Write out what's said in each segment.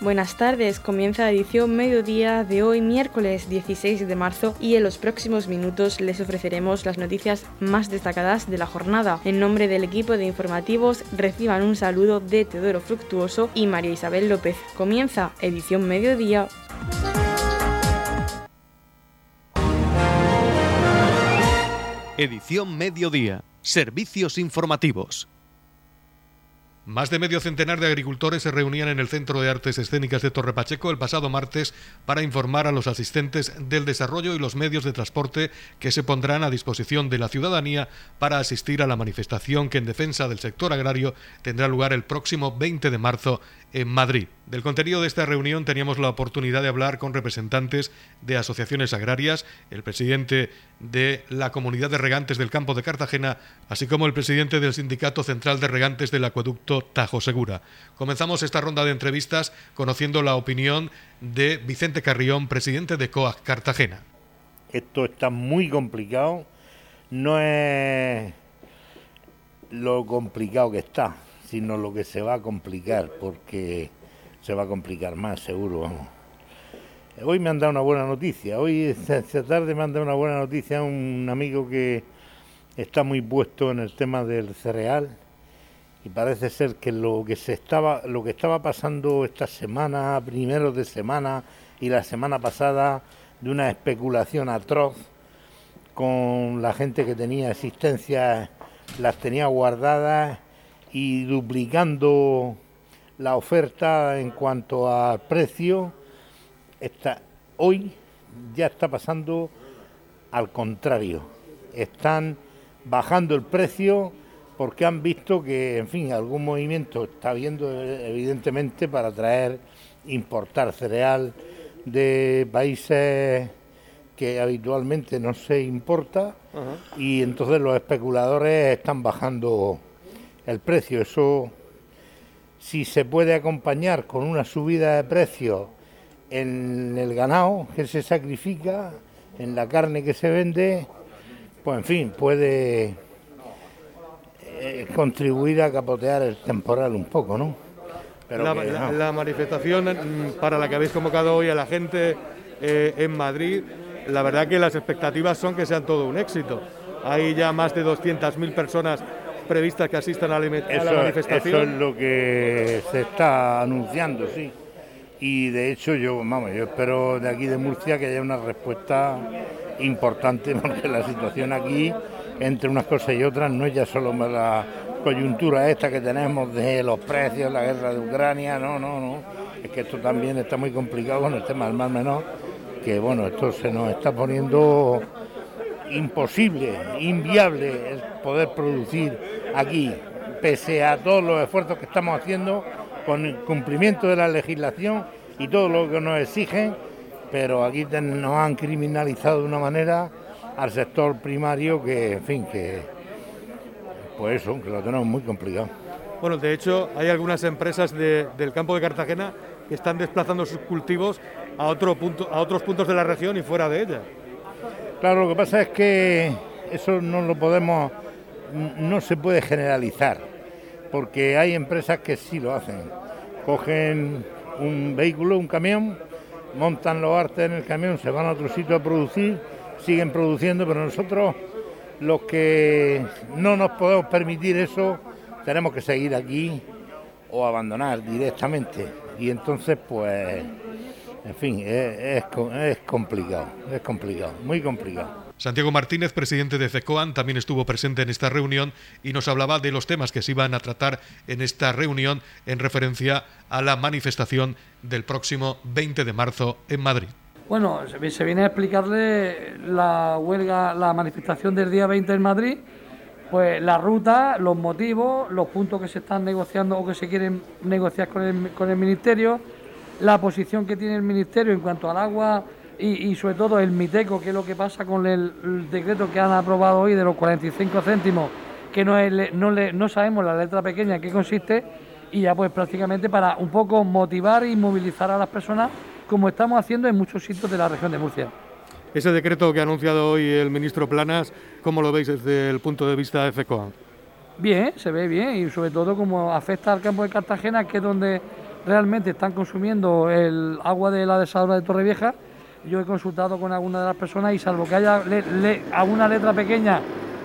Buenas tardes, comienza la edición mediodía de hoy miércoles 16 de marzo y en los próximos minutos les ofreceremos las noticias más destacadas de la jornada. En nombre del equipo de informativos reciban un saludo de Teodoro Fructuoso y María Isabel López. Comienza edición mediodía. Edición mediodía. Servicios informativos. Más de medio centenar de agricultores se reunían en el Centro de Artes Escénicas de Torre Pacheco el pasado martes para informar a los asistentes del desarrollo y los medios de transporte que se pondrán a disposición de la ciudadanía para asistir a la manifestación que en defensa del sector agrario tendrá lugar el próximo 20 de marzo en Madrid. Del contenido de esta reunión teníamos la oportunidad de hablar con representantes de asociaciones agrarias, el presidente de la Comunidad de Regantes del Campo de Cartagena, así como el presidente del Sindicato Central de Regantes del Acueducto Tajo Segura. Comenzamos esta ronda de entrevistas conociendo la opinión de Vicente Carrión, presidente de COAC Cartagena. Esto está muy complicado, no es lo complicado que está, sino lo que se va a complicar, porque se va a complicar más, seguro. Hoy me han dado una buena noticia, hoy esta, tarde me han dado una buena noticia un amigo que está muy puesto en el tema del cereal y parece ser que lo que se estaba lo que estaba pasando esta semana, primeros de semana y la semana pasada de una especulación atroz con la gente que tenía existencias las tenía guardadas y duplicando la oferta en cuanto al precio, está, hoy ya está pasando al contrario. Están bajando el precio porque han visto que, en fin, algún movimiento está habiendo evidentemente para traer, importar cereal de países que habitualmente no se importa y entonces los especuladores están bajando el precio. Eso, si se puede acompañar con una subida de precio en el ganado que se sacrifica, en la carne que se vende, pues en fin, puede eh, contribuir a capotear el temporal un poco, ¿no? Pero la, manifestación mm, para la que habéis convocado hoy a la gente eh, en Madrid, la verdad que las expectativas son que sean todo un éxito. Hay ya más de 200.000 personas previstas que asistan a la, manifestación. Eso es lo que se está anunciando, sí. Y de hecho yo, vamos, yo espero de aquí de Murcia que haya una respuesta importante porque la situación aquí, entre unas cosas y otras, no es ya solo la coyuntura esta que tenemos de los precios, la guerra de Ucrania, no, no, no. Es que esto también está muy complicado con el tema del mar menor, que bueno, esto se nos está poniendo imposible, inviable el poder producir aquí, pese a todos los esfuerzos que estamos haciendo con el cumplimiento de la legislación y todo lo que nos exigen, pero aquí nos han criminalizado de una manera al sector primario que, en fin, que pues eso, que lo tenemos muy complicado. Bueno, de hecho, hay algunas empresas del campo de Cartagena que están desplazando sus cultivos a, otro punto, a otros puntos de la región y fuera de ella. Claro, lo que pasa es que eso no lo podemos, no se puede generalizar, porque hay empresas que sí lo hacen. Cogen un vehículo, un camión, montan los artes en el camión, se van a otro sitio a producir, siguen produciendo, pero nosotros los que no nos podemos permitir eso, tenemos que seguir aquí o abandonar directamente. Y entonces, pues en fin, es, complicado, es complicado, muy complicado. Santiago Martínez, presidente de FECOAN, también estuvo presente en esta reunión y nos hablaba de los temas que se iban a tratar en esta reunión en referencia a la manifestación del próximo 20 de marzo en Madrid. Bueno, se viene a explicarle la huelga, la manifestación del día 20 en Madrid, pues la ruta, los motivos, los puntos que se están negociando o que se quieren negociar con el, con el Ministerio, la posición que tiene el Ministerio en cuanto al agua y, sobre todo el MITECO, que es lo que pasa con el, decreto que han aprobado hoy de los 45 céntimos, que no, no, no sabemos la letra pequeña en qué consiste, y ya pues prácticamente para un poco motivar y movilizar a las personas como estamos haciendo en muchos sitios de la región de Murcia. Ese decreto que ha anunciado hoy el ministro Planas, ¿cómo lo veis desde el punto de vista de FECOA? Bien, se ve bien y sobre todo como afecta al campo de Cartagena, que es donde realmente están consumiendo el agua de la desaladora de Torrevieja. Yo he consultado con alguna de las personas y salvo que haya alguna letra pequeña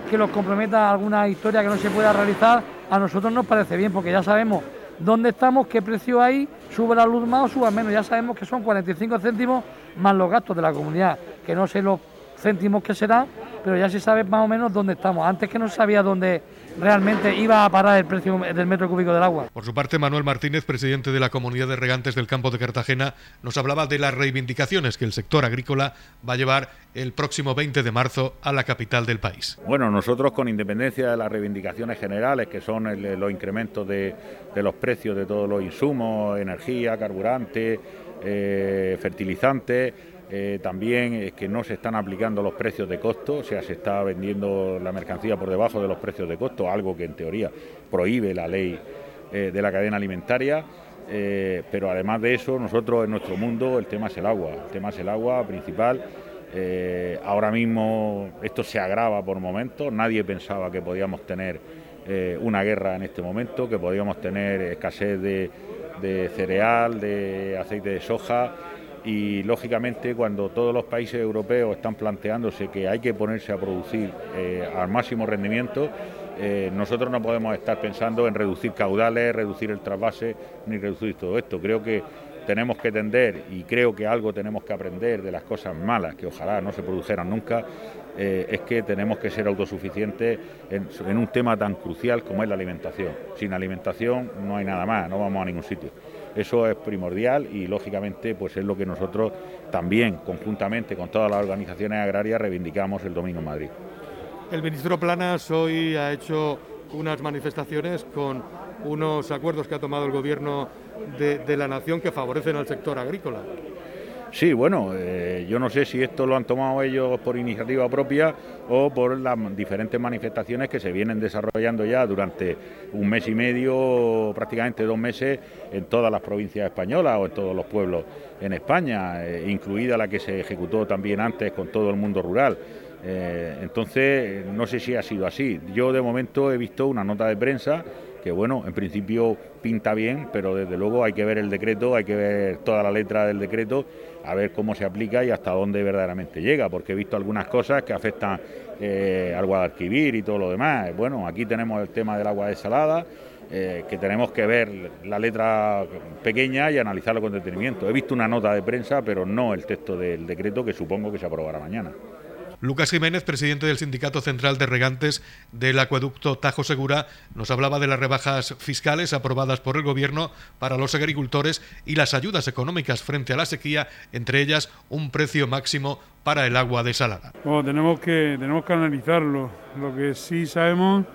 que los comprometa a alguna historia que no se pueda realizar, a nosotros nos parece bien porque ya sabemos dónde estamos, qué precio hay, sube la luz más o suba menos. Ya sabemos que son 45 céntimos más los gastos de la comunidad, que no sé los céntimos que será, pero ya se sabe más o menos dónde estamos. Antes que no sabía dónde realmente iba a parar el precio del metro cúbico del agua. Por su parte, Manuel Martínez, presidente de la Comunidad de Regantes del Campo de Cartagena, nos hablaba de las reivindicaciones que el sector agrícola va a llevar el próximo 20 de marzo a la capital del país. Bueno, nosotros con independencia de las reivindicaciones generales, que son los incrementos de, los precios de todos los insumos, energía, carburante, eh, fertilizantes, eh, también es que no se están aplicando los precios de costo, o sea, se está vendiendo la mercancía por debajo de los precios de costo, algo que en teoría prohíbe la ley eh, de la cadena alimentaria. Eh, pero además de eso, nosotros en nuestro mundo el tema es el agua, el tema es el agua principal. ahora mismo esto se agrava por momentos, nadie pensaba que podíamos tener una guerra en este momento, que podíamos tener escasez de cereal, de aceite de soja y lógicamente cuando todos los países europeos están planteándose que hay que ponerse a producir eh, al máximo rendimiento, eh, nosotros no podemos estar pensando en reducir caudales, reducir el trasvase ni reducir todo esto. Creo que tenemos que tender y creo que algo tenemos que aprender de las cosas malas que ojalá no se produjeran nunca, eh, es que tenemos que ser autosuficientes en un tema tan crucial como es la alimentación. Sin alimentación no hay nada más, no vamos a ningún sitio. Eso es primordial y lógicamente pues es lo que nosotros también conjuntamente con todas las organizaciones agrarias reivindicamos el dominio en Madrid. El ministro Planas hoy ha hecho unas manifestaciones con unos acuerdos que ha tomado el gobierno de la nación que favorecen al sector agrícola. Sí, bueno, eh, yo no sé si esto lo han tomado ellos por iniciativa propia o por las diferentes manifestaciones que se vienen desarrollando ya durante un mes y medio, prácticamente dos meses, en todas las provincias españolas o en todos los pueblos en España, eh, incluida la que se ejecutó también antes con todo el mundo rural. Eh, entonces, no sé si ha sido así. Yo de momento he visto una nota de prensa que bueno, en principio pinta bien, pero desde luego hay que ver el decreto, hay que ver toda la letra del decreto, a ver cómo se aplica y hasta dónde verdaderamente llega, porque he visto algunas cosas que afectan eh, al Guadalquivir y todo lo demás. Bueno, aquí tenemos el tema del agua desalada, eh, que tenemos que ver la letra pequeña y analizarlo con detenimiento. He visto una nota de prensa, pero no el texto del decreto que supongo que se aprobará mañana. Lucas Jiménez, presidente del Sindicato Central de Regantes del Acueducto Tajo Segura, nos hablaba de las rebajas fiscales aprobadas por el Gobierno para los agricultores y las ayudas económicas frente a la sequía, entre ellas un precio máximo para el agua desalada. Bueno, tenemos que, tenemos que analizarlo. Lo que sí sabemos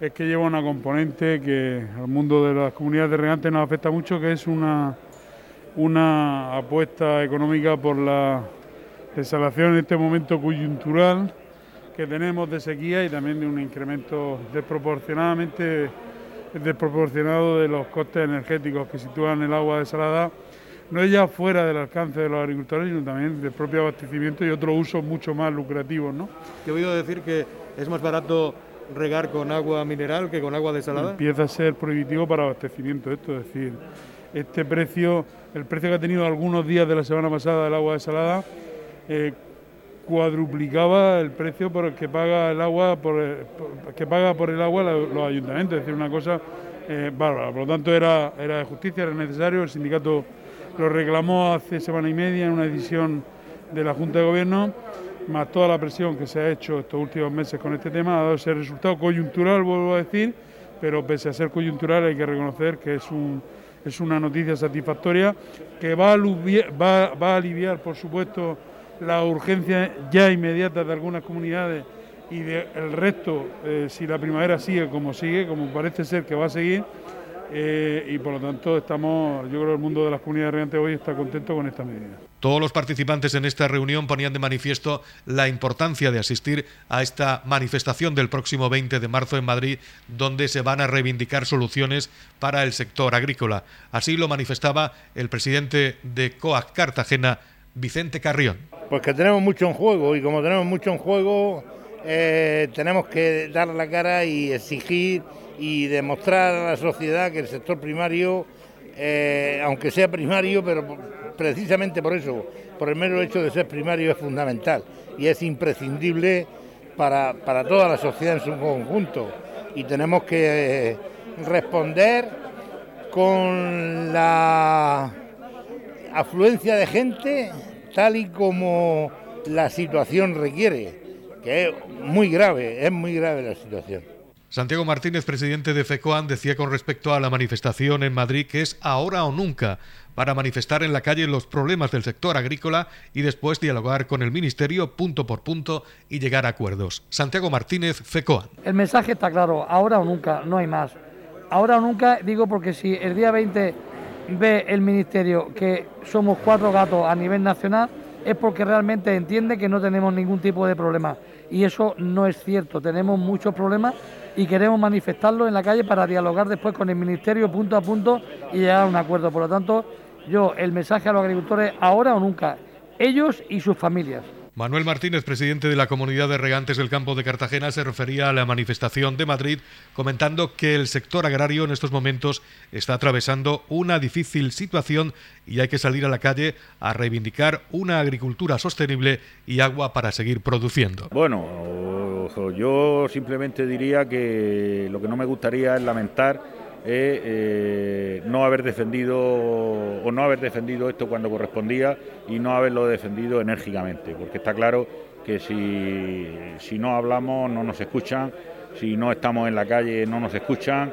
es que lleva una componente que al mundo de las comunidades de regantes nos afecta mucho, que es una, una apuesta económica por la desalación en este momento coyuntural que tenemos de sequía y también de un incremento desproporcionadamente desproporcionado de los costes energéticos que sitúan el agua desalada, no ya fuera del alcance de los agricultores, sino también del propio abastecimiento y otros usos mucho más lucrativos. ¿no? he oído decir que es más barato regar con agua mineral que con agua desalada. Empieza a ser prohibitivo para abastecimiento esto, es decir, este precio, el precio que ha tenido algunos días de la semana pasada del agua desalada, eh, cuadruplicaba el precio por el que paga el agua por, que paga por el agua los ayuntamientos, es decir, una cosa eh, bárbara. Por lo tanto, era, era de justicia, era necesario. El sindicato lo reclamó hace semana y media en una decisión de la Junta de Gobierno, más toda la presión que se ha hecho estos últimos meses con este tema, ha dado ese resultado coyuntural, vuelvo a decir, pero pese a ser coyuntural hay que reconocer que es un es una noticia satisfactoria que va a aliviar por supuesto, la urgencia ya inmediata de algunas comunidades y del resto, eh, si la primavera sigue como sigue, como parece ser que va a seguir, eh, y por lo tanto estamos, yo creo que el mundo de las comunidades regantes hoy está contento con esta medida. Todos los participantes en esta reunión ponían de manifiesto la importancia de asistir a esta manifestación del próximo 20 de marzo en Madrid, donde se van a reivindicar soluciones para el sector agrícola. Así lo manifestaba el presidente de COAC Cartagena, Vicente Carrión. Pues que tenemos mucho en juego y como tenemos mucho en juego, eh, tenemos que dar la cara y exigir y demostrar a la sociedad que el sector primario eh, aunque sea primario, pero precisamente por eso, por el mero hecho de ser primario es fundamental y es imprescindible para, toda la sociedad en su conjunto. Y tenemos que eh, responder con la afluencia de gente tal y como la situación requiere, que es muy grave, es muy grave la situación. Santiago Martínez, presidente de FECOAN, decía con respecto a la manifestación en Madrid que es ahora o nunca para manifestar en la calle los problemas del sector agrícola y después dialogar con el Ministerio punto por punto y llegar a acuerdos. Santiago Martínez, FECOAN. El mensaje está claro, ahora o nunca, no hay más. Ahora o nunca, digo porque si el día 20 ve el Ministerio que somos cuatro gatos a nivel nacional, es porque realmente entiende que no tenemos ningún tipo de problema. Y eso no es cierto, tenemos muchos problemas y queremos manifestarlo en la calle para dialogar después con el Ministerio punto a punto y llegar a un acuerdo. Por lo tanto, yo el mensaje a los agricultores ahora o nunca, ellos y sus familias. Manuel Martínez, presidente de la Comunidad de Regantes del Campo de Cartagena, se refería a la manifestación de Madrid, comentando que el sector agrario en estos momentos está atravesando una difícil situación y hay que salir a la calle a reivindicar una agricultura sostenible y agua para seguir produciendo. Bueno, yo simplemente diría que lo que no me gustaría es lamentar eh, no haber defendido o no haber defendido esto cuando correspondía y no haberlo defendido enérgicamente, porque está claro que si, si no hablamos no nos escuchan, si no estamos en la calle no nos escuchan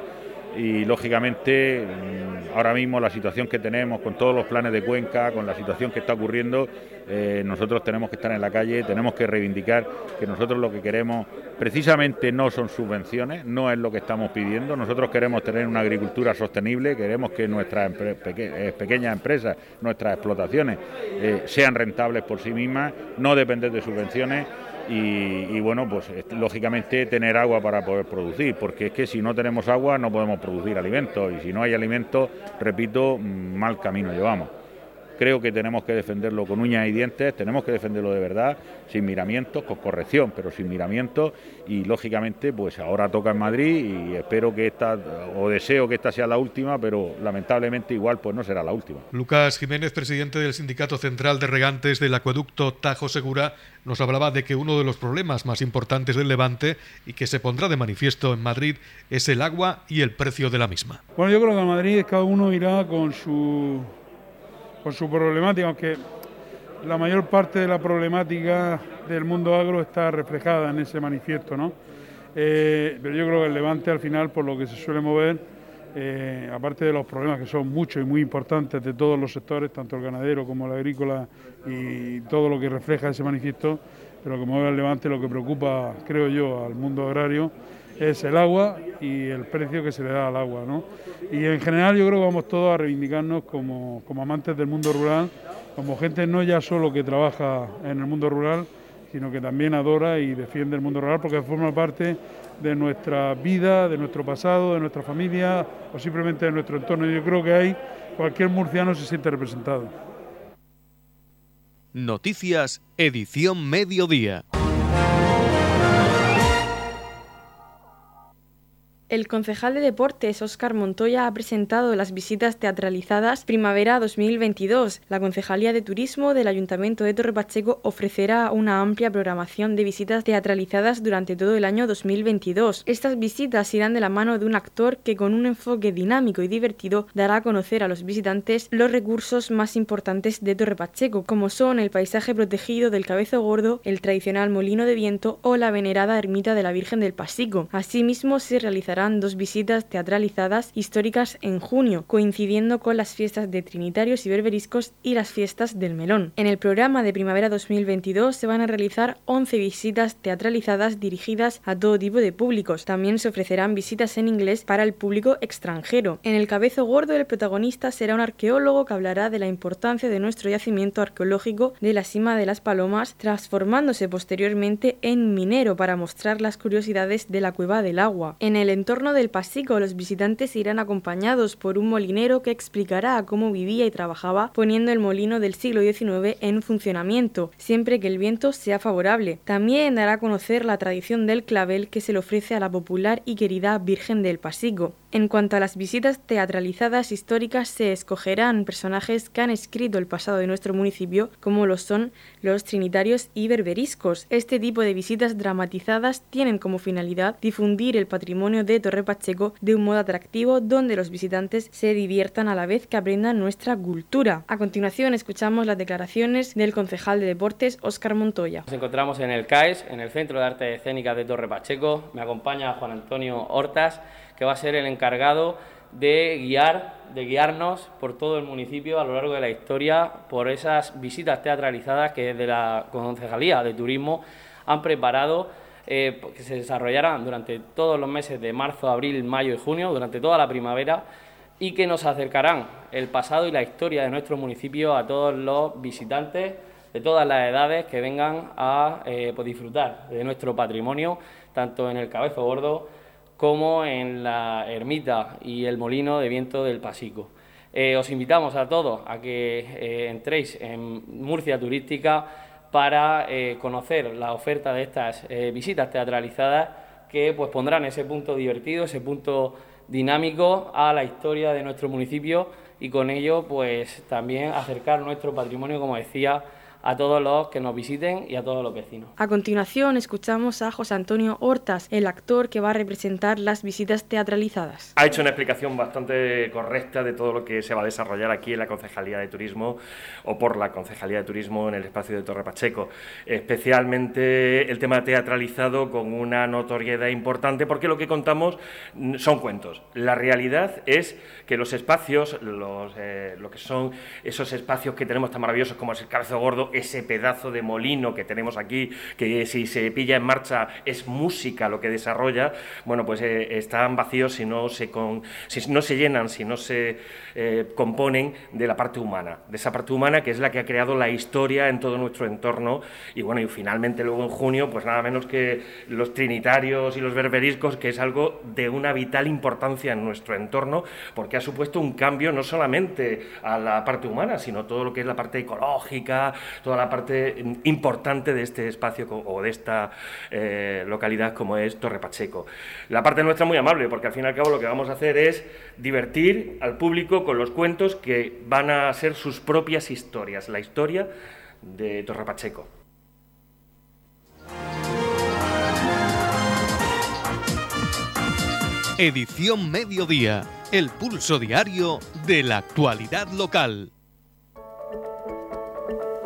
y lógicamente mm, ahora mismo la situación que tenemos con todos los planes de Cuenca, con la situación que está ocurriendo, eh, nosotros tenemos que estar en la calle, tenemos que reivindicar que nosotros lo que queremos precisamente no son subvenciones, no es lo que estamos pidiendo, nosotros queremos tener una agricultura sostenible, queremos que nuestras eh, pequeñas empresas, nuestras explotaciones eh, sean rentables por sí mismas, no depender de subvenciones y, bueno, pues lógicamente tener agua para poder producir, porque es que si no tenemos agua no podemos producir alimentos y si no hay alimentos, repito, mal camino llevamos creo que tenemos que defenderlo con uñas y dientes, tenemos que defenderlo de verdad, sin miramientos, con corrección, pero sin miramientos y lógicamente pues ahora toca en Madrid y espero que esta, o deseo que esta sea la última, pero lamentablemente igual pues no será la última. Lucas Jiménez, presidente del Sindicato Central de Regantes del Acueducto Tajo Segura, nos hablaba de que uno de los problemas más importantes del Levante y que se pondrá de manifiesto en Madrid es el agua y el precio de la misma. Bueno, yo creo que en Madrid cada uno irá con su con su problemática, aunque la mayor parte de la problemática del mundo agro está reflejada en ese manifiesto, ¿no? Eh, pero yo creo que el Levante al final, por lo que se suele mover, eh, aparte de los problemas que son muchos y muy importantes de todos los sectores, tanto el ganadero como el agrícola y todo lo que refleja ese manifiesto, pero que mueve al Levante lo que preocupa, creo yo, al mundo agrario es el agua y el precio que se le da al agua. ¿no? Y en general yo creo que vamos todos a reivindicarnos como, como amantes del mundo rural, como gente no ya solo que trabaja en el mundo rural, sino que también adora y defiende el mundo rural porque forma parte de nuestra vida, de nuestro pasado, de nuestra familia o simplemente de nuestro entorno. Yo creo que ahí cualquier murciano se siente representado. Noticias, edición mediodía. El concejal de deportes Óscar Montoya ha presentado las visitas teatralizadas Primavera 2022. La Concejalía de Turismo del Ayuntamiento de Torre Pacheco ofrecerá una amplia programación de visitas teatralizadas durante todo el año 2022. Estas visitas irán de la mano de un actor que con un enfoque dinámico y divertido dará a conocer a los visitantes los recursos más importantes de Torre Pacheco, como son el paisaje protegido del Cabezo Gordo, el tradicional molino de viento o la venerada ermita de la Virgen del Pasico. Asimismo se realizará dos visitas teatralizadas históricas en junio, coincidiendo con las fiestas de Trinitarios y Berberiscos y las fiestas del Melón. En el programa de primavera 2022 se van a realizar 11 visitas teatralizadas dirigidas a todo tipo de públicos. También se ofrecerán visitas en inglés para el público extranjero. En el cabezo gordo el protagonista será un arqueólogo que hablará de la importancia de nuestro yacimiento arqueológico de la cima de las Palomas, transformándose posteriormente en minero para mostrar las curiosidades de la cueva del agua. En el entorno entorno del Pasico, los visitantes irán acompañados por un molinero que explicará cómo vivía y trabajaba poniendo el molino del siglo XIX en funcionamiento, siempre que el viento sea favorable. También dará a conocer la tradición del clavel que se le ofrece a la popular y querida Virgen del Pasico. En cuanto a las visitas teatralizadas históricas, se escogerán personajes que han escrito el pasado de nuestro municipio, como lo son los trinitarios y berberiscos. Este tipo de visitas dramatizadas tienen como finalidad difundir el patrimonio de Torre Pacheco de un modo atractivo donde los visitantes se diviertan a la vez que aprendan nuestra cultura. A continuación escuchamos las declaraciones del concejal de deportes Óscar Montoya. Nos encontramos en el CAES, en el Centro de Arte Escénica de Torre Pacheco. Me acompaña Juan Antonio Hortas que va a ser el encargado de guiar, de guiarnos por todo el municipio a lo largo de la historia por esas visitas teatralizadas que desde la Concejalía de Turismo han preparado eh, que se desarrollarán durante todos los meses de marzo, abril, mayo y junio, durante toda la primavera y que nos acercarán el pasado y la historia de nuestro municipio a todos los visitantes de todas las edades que vengan a eh, pues disfrutar de nuestro patrimonio, tanto en el Cabezo Gordo como en la ermita y el molino de viento del Pasico. Eh, os invitamos a todos a que eh, entréis en Murcia Turística para eh, conocer la oferta de estas visitas teatralizadas que pues, pondrán ese punto divertido, ese punto dinámico a la historia de nuestro municipio y con ello pues también acercar nuestro patrimonio, como decía, a todos los que nos visiten y a todos los vecinos. A continuación escuchamos a José Antonio Hortas, el actor que va a representar las visitas teatralizadas. Ha hecho una explicación bastante correcta de todo lo que se va a desarrollar aquí en la Concejalía de Turismo o por la Concejalía de Turismo en el espacio de Torre Pacheco, especialmente el tema teatralizado con una notoriedad importante porque lo que contamos son cuentos. La realidad es que los espacios, los, eh, lo que son esos espacios que tenemos tan maravillosos como es el Cabezo Gordo, ese pedazo de molino que tenemos aquí, que si se pilla en marcha es música lo que desarrolla, bueno, pues eh, están vacíos si no se, con, si no se llenan, si no se eh, componen de la parte humana, de esa parte humana que es la que ha creado la historia en todo nuestro entorno. Y bueno, y finalmente luego en junio, pues nada menos que los trinitarios y los berberiscos, que es algo de una vital importancia en nuestro entorno, porque ha supuesto un cambio no solamente a la parte humana, sino todo lo que es la parte ecológica, toda la parte importante de este espacio o de esta eh, localidad como es Torre Pacheco. La parte nuestra es muy amable, porque al fin y al cabo lo que vamos a hacer es divertir al público con los cuentos que van a ser sus propias historias, la historia de Torre Pacheco. Edición Mediodía, el pulso diario de la actualidad local.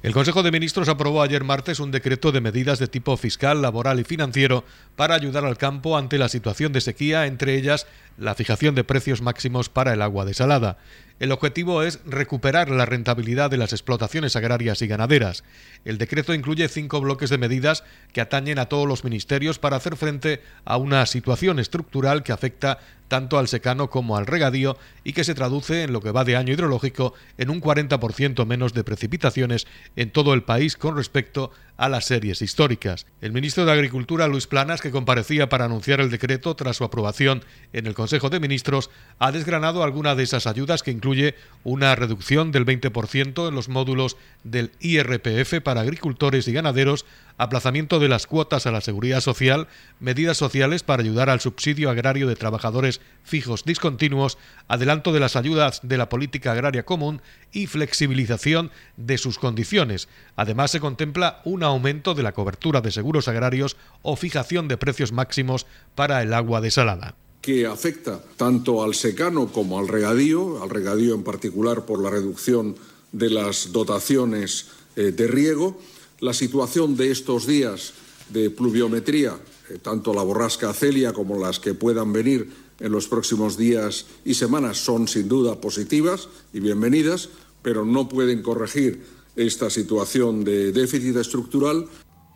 El Consejo de Ministros aprobó ayer martes un decreto de medidas de tipo fiscal, laboral y financiero para ayudar al campo ante la situación de sequía, entre ellas la fijación de precios máximos para el agua desalada. El objetivo es recuperar la rentabilidad de las explotaciones agrarias y ganaderas. El decreto incluye cinco bloques de medidas que atañen a todos los ministerios para hacer frente a una situación estructural que afecta tanto al secano como al regadío y que se traduce en lo que va de año hidrológico en un 40% menos de precipitaciones en todo el país con respecto a las series históricas. El ministro de Agricultura, Luis Planas, que comparecía para anunciar el decreto tras su aprobación en el Consejo de Ministros, ha desgranado alguna de esas ayudas que incluye una reducción del 20% en los módulos del IRPF para agricultores y ganaderos, aplazamiento de las cuotas a la seguridad social, medidas sociales para ayudar al subsidio agrario de trabajadores fijos discontinuos, adelanto de las ayudas de la política agraria común y flexibilización de sus condiciones. Además, se contempla un aumento de la cobertura de seguros agrarios o fijación de precios máximos para el agua desalada que afecta tanto al secano como al regadío, al regadío en particular por la reducción de las dotaciones eh, de riego, la situación de estos días de pluviometría eh, tanto la borrasca Celia como las que puedan venir en los próximos días y semanas son sin duda positivas y bienvenidas, pero no pueden corregir esta situación de déficit estructural.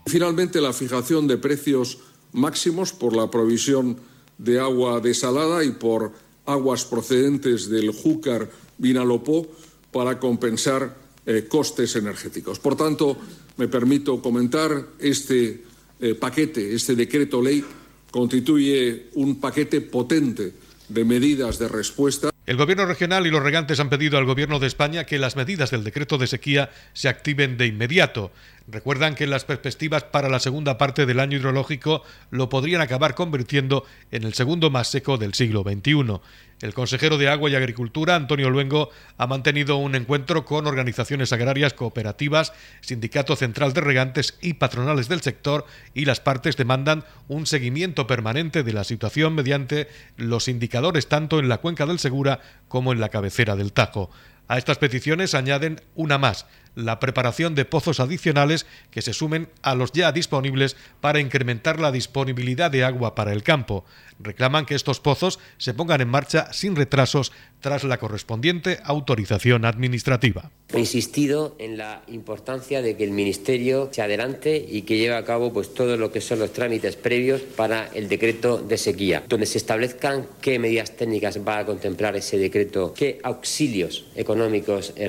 Finalmente, la fijación de precios máximos por la provisión de agua desalada y por aguas procedentes del Júcar Vinalopó para compensar eh, costes energéticos. Por tanto, me permito comentar este eh, paquete, este decreto ley, constituye un paquete potente de medidas de respuesta. El Gobierno regional y los regantes han pedido al Gobierno de España que las medidas del decreto de sequía se activen de inmediato. Recuerdan que las perspectivas para la segunda parte del año hidrológico lo podrían acabar convirtiendo en el segundo más seco del siglo XXI. El consejero de Agua y Agricultura, Antonio Luengo, ha mantenido un encuentro con organizaciones agrarias cooperativas, Sindicato Central de Regantes y patronales del sector y las partes demandan un seguimiento permanente de la situación mediante los indicadores tanto en la cuenca del Segura como en la cabecera del Tajo. A estas peticiones añaden una más, la preparación de pozos adicionales que se sumen a los ya disponibles para incrementar la disponibilidad de agua para el campo. Reclaman que estos pozos se pongan en marcha sin retrasos tras la correspondiente autorización administrativa. He insistido en la importancia de que el Ministerio se adelante y que lleve a cabo pues, todo lo que son los trámites previos para el decreto de sequía, donde se establezcan qué medidas técnicas va a contemplar ese decreto, qué auxilios económicos eh,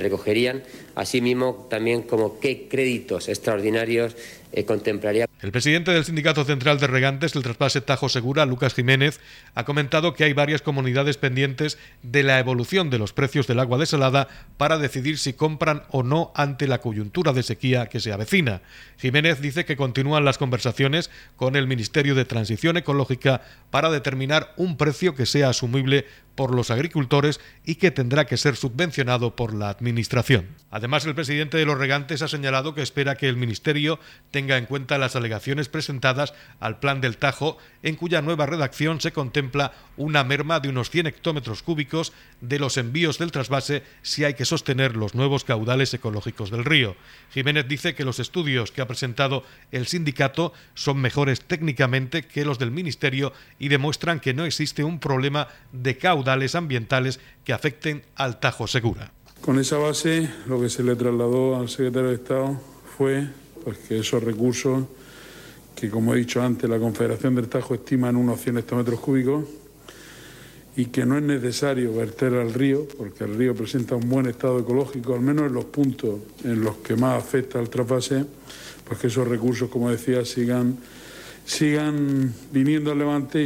asimismo también como qué créditos extraordinarios eh, contemplaría. El presidente del Sindicato Central de Regantes del Traspase Tajo Segura, Lucas Jiménez, ha comentado que hay varias comunidades pendientes de la evolución de los precios del agua desalada para decidir si compran o no ante la coyuntura de sequía que se avecina. Jiménez dice que continúan las conversaciones con el Ministerio de Transición Ecológica para determinar un precio que sea asumible por los agricultores y que tendrá que ser subvencionado por la Administración. Además, el presidente de los regantes ha señalado que espera que el Ministerio tenga en cuenta las alegaciones presentadas al Plan del Tajo, en cuya nueva redacción se contempla una merma de unos 100 hectómetros cúbicos de los envíos del trasvase si hay que sostener los nuevos caudales ecológicos del río. Jiménez dice que los estudios que ha presentado el sindicato son mejores técnicamente que los del Ministerio y demuestran que no existe un problema de caudales ambientales que afecten al Tajo Segura. Con esa base, lo que se le trasladó al secretario de Estado fue pues, que esos recursos, que como he dicho antes, la Confederación del Tajo estima en unos 100 hectómetros cúbicos, y que no es necesario verter al río, porque el río presenta un buen estado ecológico, al menos en los puntos en los que más afecta al trasvase, pues que esos recursos, como decía, sigan, sigan viniendo al levante.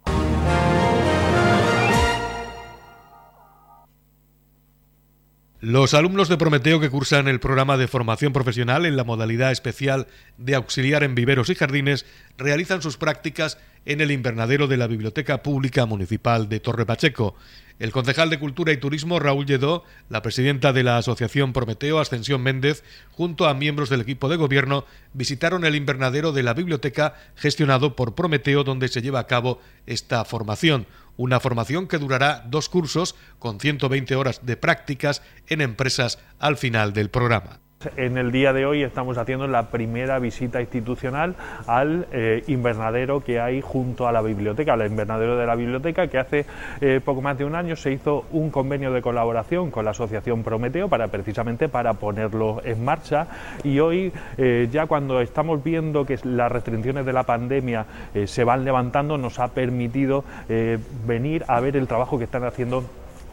Los alumnos de Prometeo que cursan el programa de formación profesional en la modalidad especial de auxiliar en viveros y jardines realizan sus prácticas en el invernadero de la Biblioteca Pública Municipal de Torre Pacheco. El concejal de Cultura y Turismo Raúl Lledó, la presidenta de la Asociación Prometeo Ascensión Méndez, junto a miembros del equipo de gobierno, visitaron el invernadero de la biblioteca gestionado por Prometeo donde se lleva a cabo esta formación una formación que durará dos cursos con 120 horas de prácticas en empresas al final del programa. En el día de hoy estamos haciendo la primera visita institucional al eh, invernadero que hay junto a la biblioteca, al invernadero de la biblioteca, que hace eh, poco más de un año se hizo un convenio de colaboración con la Asociación Prometeo para precisamente para ponerlo en marcha. Y hoy eh, ya cuando estamos viendo que las restricciones de la pandemia se van levantando nos ha permitido venir a ver el trabajo que están haciendo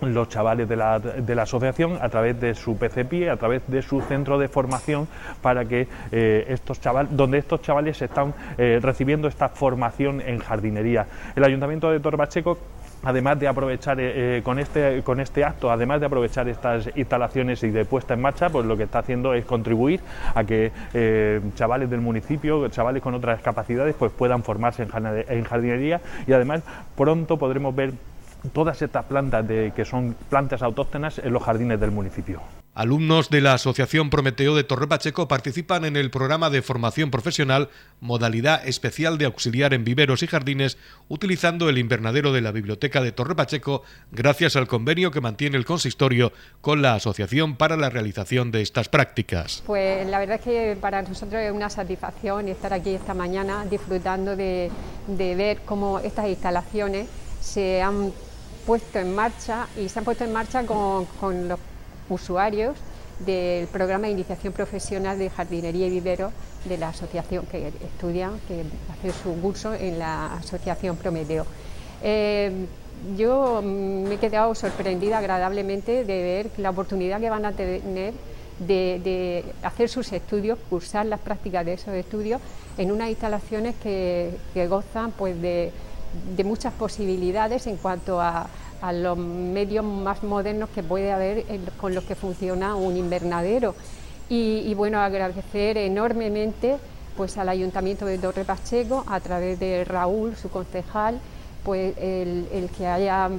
los chavales de la, de la, asociación a través de su PCPI, a través de su centro de formación para que eh, estos chavales, donde estos chavales están eh, recibiendo esta formación en jardinería. El Ayuntamiento de Torbacheco además de aprovechar eh, con, este, con este acto, además de aprovechar estas instalaciones y de puesta en marcha, pues lo que está haciendo es contribuir a que chavales del municipio, chavales con otras capacidades, pues puedan formarse en jardinería y además pronto podremos ver todas estas plantas de, que son plantas autóctonas en los jardines del municipio. Alumnos de la Asociación Prometeo de Torre Pacheco participan en el programa de formación profesional Modalidad Especial de Auxiliar en Viveros y Jardines utilizando el invernadero de la Biblioteca de Torre Pacheco gracias al convenio que mantiene el consistorio con la Asociación para la realización de estas prácticas. Pues la verdad es que para nosotros es una satisfacción estar aquí esta mañana disfrutando de, ver cómo estas instalaciones se han puesto en marcha y se han puesto en marcha con, los usuarios del programa de iniciación profesional de jardinería y vivero de la asociación que estudian, que hace su curso en la asociación Prometeo. Eh, yo me he quedado sorprendida agradablemente de ver la oportunidad que van a tener de, hacer sus estudios, cursar las prácticas de esos estudios en unas instalaciones que, gozan pues, de muchas posibilidades en cuanto a a los medios más modernos que puede haber con los que funciona un invernadero. Y, bueno, agradecer enormemente pues al Ayuntamiento de Torre Pacheco, a través de Raúl, su concejal, pues el, que haya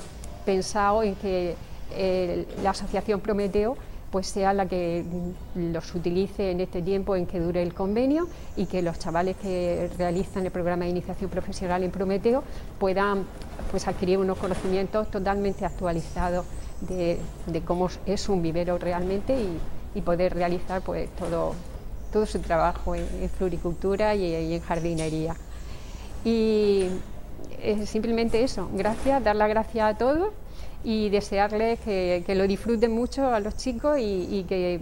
pensado en que la Asociación Prometeo pues sea la que los utilice en este tiempo en que dure el convenio y que los chavales que realizan el programa de iniciación profesional en Prometeo puedan pues adquirir unos conocimientos totalmente actualizados de, cómo es un vivero realmente y, poder realizar pues todo, todo su trabajo en, floricultura y, en jardinería. Y simplemente eso, gracias, dar las gracias a todos y desearles que, lo disfruten mucho a los chicos y, que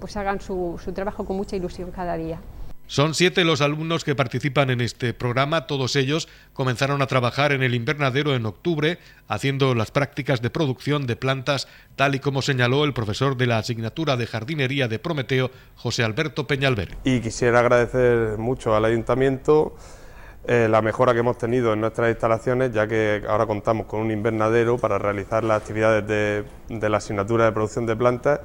pues hagan su, su trabajo con mucha ilusión cada día. Son siete los alumnos que participan en este programa, todos ellos comenzaron a trabajar en el invernadero en octubre, haciendo las prácticas de producción de plantas, tal y como señaló el profesor de la asignatura de jardinería de Prometeo, José Alberto Peñalver. Y quisiera agradecer mucho al ayuntamiento eh, la mejora que hemos tenido en nuestras instalaciones, ya que ahora contamos con un invernadero para realizar las actividades de, la asignatura de producción de plantas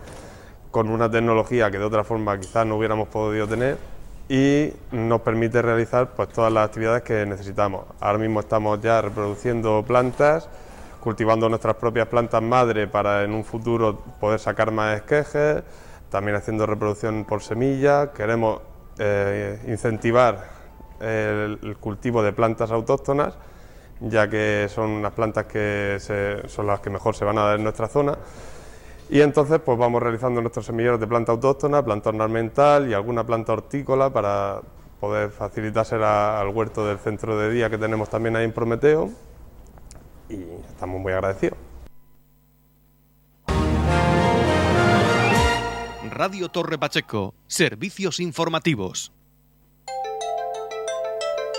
con una tecnología que de otra forma quizás no hubiéramos podido tener y nos permite realizar pues, todas las actividades que necesitamos. Ahora mismo estamos ya reproduciendo plantas, cultivando nuestras propias plantas madre para en un futuro poder sacar más esquejes, también haciendo reproducción por semilla, queremos eh, incentivar el, cultivo de plantas autóctonas, ya que son unas plantas que son las que mejor se van a dar en nuestra zona. Y entonces pues vamos realizando nuestros semilleros de planta autóctona, planta ornamental y alguna planta hortícola para poder facilitarse al huerto del centro de día que tenemos también ahí en Prometeo y estamos muy agradecidos. Radio Torre Pacheco, servicios informativos.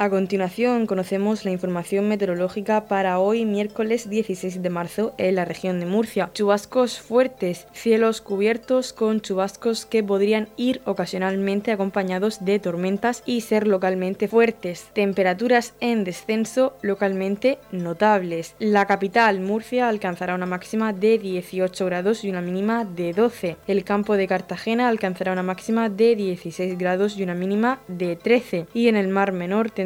A continuación conocemos la información meteorológica para hoy miércoles 16 de marzo en la región de Murcia. Chubascos fuertes, cielos cubiertos con chubascos que podrían ir ocasionalmente acompañados de tormentas y ser localmente fuertes. Temperaturas en descenso localmente notables. La capital Murcia alcanzará una máxima de 18 grados y una mínima de 12. El campo de Cartagena alcanzará una máxima de 16 grados y una mínima de 13. Y en el mar menor